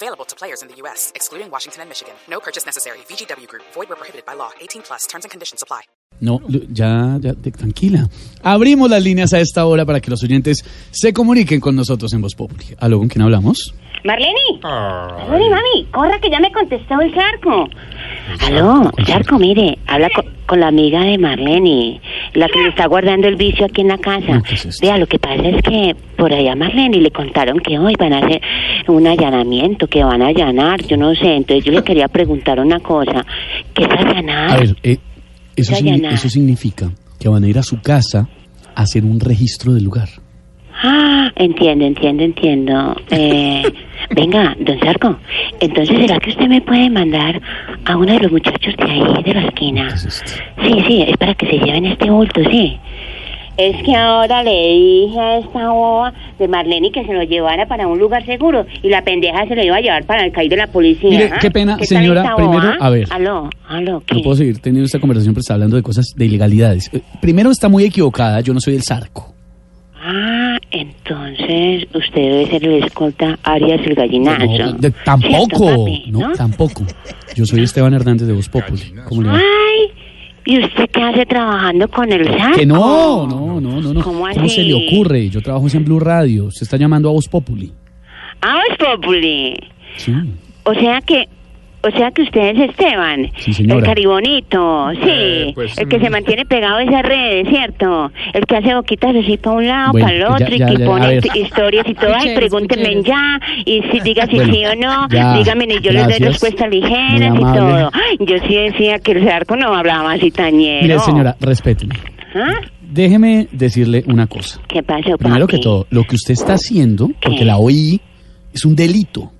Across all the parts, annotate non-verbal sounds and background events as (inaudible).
Available to players in the U.S., excluding Washington and Michigan. No purchase necessary. VGW Group. Void where prohibited by law. 18 plus. Terms and conditions apply. No, ya, ya, tranquila. Abrimos las líneas a esta hora para que los oyentes se comuniquen con nosotros en Voz Populi. ¿Aló, con quién hablamos? Marlene. Marlene, mami, corra que ya me contestó el Charco. Aló, Charco, mire, habla co- con, la amiga de Marlene, la que le está guardando el vicio aquí en la casa. No, ¿qué es esto? Vea, lo que pasa es que por allá Marlene le contaron que hoy van a hacer un allanamiento, que van a allanar, yo no sé. Entonces yo le quería preguntar una cosa. ¿Qué es allanar? A ver, eh, eso, eso significa que van a ir a su casa a hacer un registro del lugar. Ah, entiendo, entiendo, entiendo. Eh, (laughs) venga, don Sarco, entonces ¿será que usted me puede mandar a uno de los muchachos de ahí, de la esquina? Sí, sí, es para que se lleven este bulto, sí. Es que ahora le dije a esta boba de Marlene que se lo llevara para un lugar seguro y la pendeja se lo iba a llevar para el CAI de la policía. Mire, qué pena, señora, primero, a ver. Aló, aló, ¿qué? No puedo seguir teniendo esta conversación, pero está hablando de cosas de ilegalidades. Eh, Primero, está muy equivocada. Yo no soy el Zarco. Ah, entonces usted debe ser el escolta Arias el gallinazo. No, de- ¿Cierto, tampoco. papi? no, tampoco. Yo soy Esteban Hernández de Voz Populi. ¿Cómo le va? ¿Y usted qué hace trabajando con el saco? Que no, no, no, no, no. ¿Cómo ¿Cómo se le así? ocurre? Yo trabajo en Blue Radio. Se está llamando a Voz Populi. Ah, es Populi. Sí. O sea que, o sea que usted es Esteban. Sí. El caribonito, sí. Eh, pues, el que mm. se mantiene pegado a esas redes, ¿cierto? El que hace boquitas así para un lado, Bueno, para el otro, ya, y que ya, pone historias y todo. Ay, Escucheres, pregúntenme ya. Y si (laughs) diga si Bueno, sí o no, dígame y yo les doy respuestas ligeras y todo. Yo sí decía que el zarco no hablaba así tañero. Mire, señora, respéteme. ¿Ah? Déjeme decirle una cosa. ¿Qué pasó, Primero que papi? todo, lo que usted está haciendo, porque la oí, es un delito.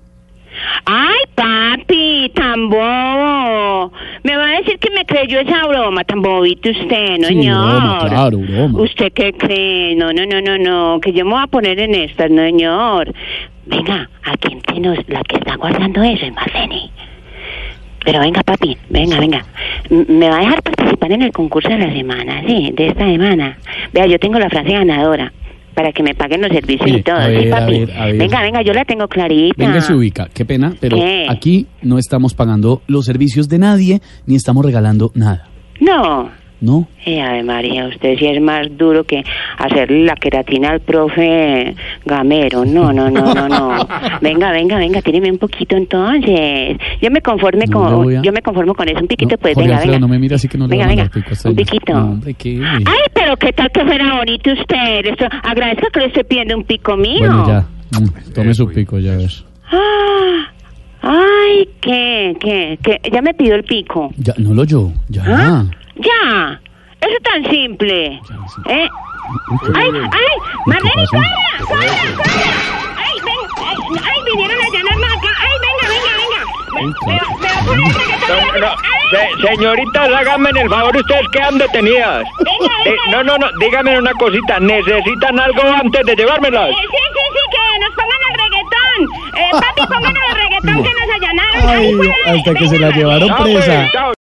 Ay, papi, tan bobo. Me va a decir que me creyó esa broma, tan bobito usted, ¿no, Sí, señor? broma, claro, broma. ¿Usted qué cree? No, no, no, no, no, que yo me voy a poner en estas, no, señor. Venga, aquí entre nos, la que está guardando eso es Marlene. Pero venga, papi, venga, venga. M- ¿Me va a dejar participar en el concurso de la semana? Sí, de esta semana. Vea, yo tengo la frase ganadora para que me paguen los servicios Mire, y todo, a ¿sí, ver, a papi? ver, a ver. Venga, venga, yo la tengo clarita. Venga, se ubica. Qué pena, pero ¿Qué? aquí no estamos pagando los servicios de nadie, ni estamos regalando nada. No. ¿No? Eh, Ave María, usted sí es más duro que hacerle la queratina al profe Gamero. No, no, no, no, no. (laughs) Venga, venga, venga, tíreme un poquito entonces. Yo me conforme No, con, le a- yo me conformo con eso. Un piquito, No, pues, Jorge venga, Alfredo, venga. no me mira así que no le venga, voy a venga, mandar pico a esta un piquito. No, hombre, ¿qué? Ay, pero qué tal que fuera bonito usted. Esto, agradezca que le estoy pidiendo un pico mío. Bueno, ya. Mm, tome su pico, ya ves. Ah, ay, ¿qué, qué, qué? Ya me pidió el pico. Ya, no lo yo, ya. ¿Ah? Es tan simple. ¿Eh? ¡Ay, ay! ¡Marlene, corra! ¡Corra, corra! ¡Ay, ven! ¡Ay, ay, vinieron a llenarnos acá! ¡Ay, venga, venga, venga! Me, me, me va a poner el reggaetón. No, no, se- señoritas, háganme el favor, ustedes quedan detenidas. Venga, Eh, venga. no, no, no, díganme una cosita, ¿necesitan algo antes de llevármelas? Eh, sí, sí, sí, que nos pongan el reggaetón. Eh, (laughs) papi, pónganos el reggaetón que nos allanaron. Ay, pues, hasta que se la venga, llevaron Chao, pues, presa. chao.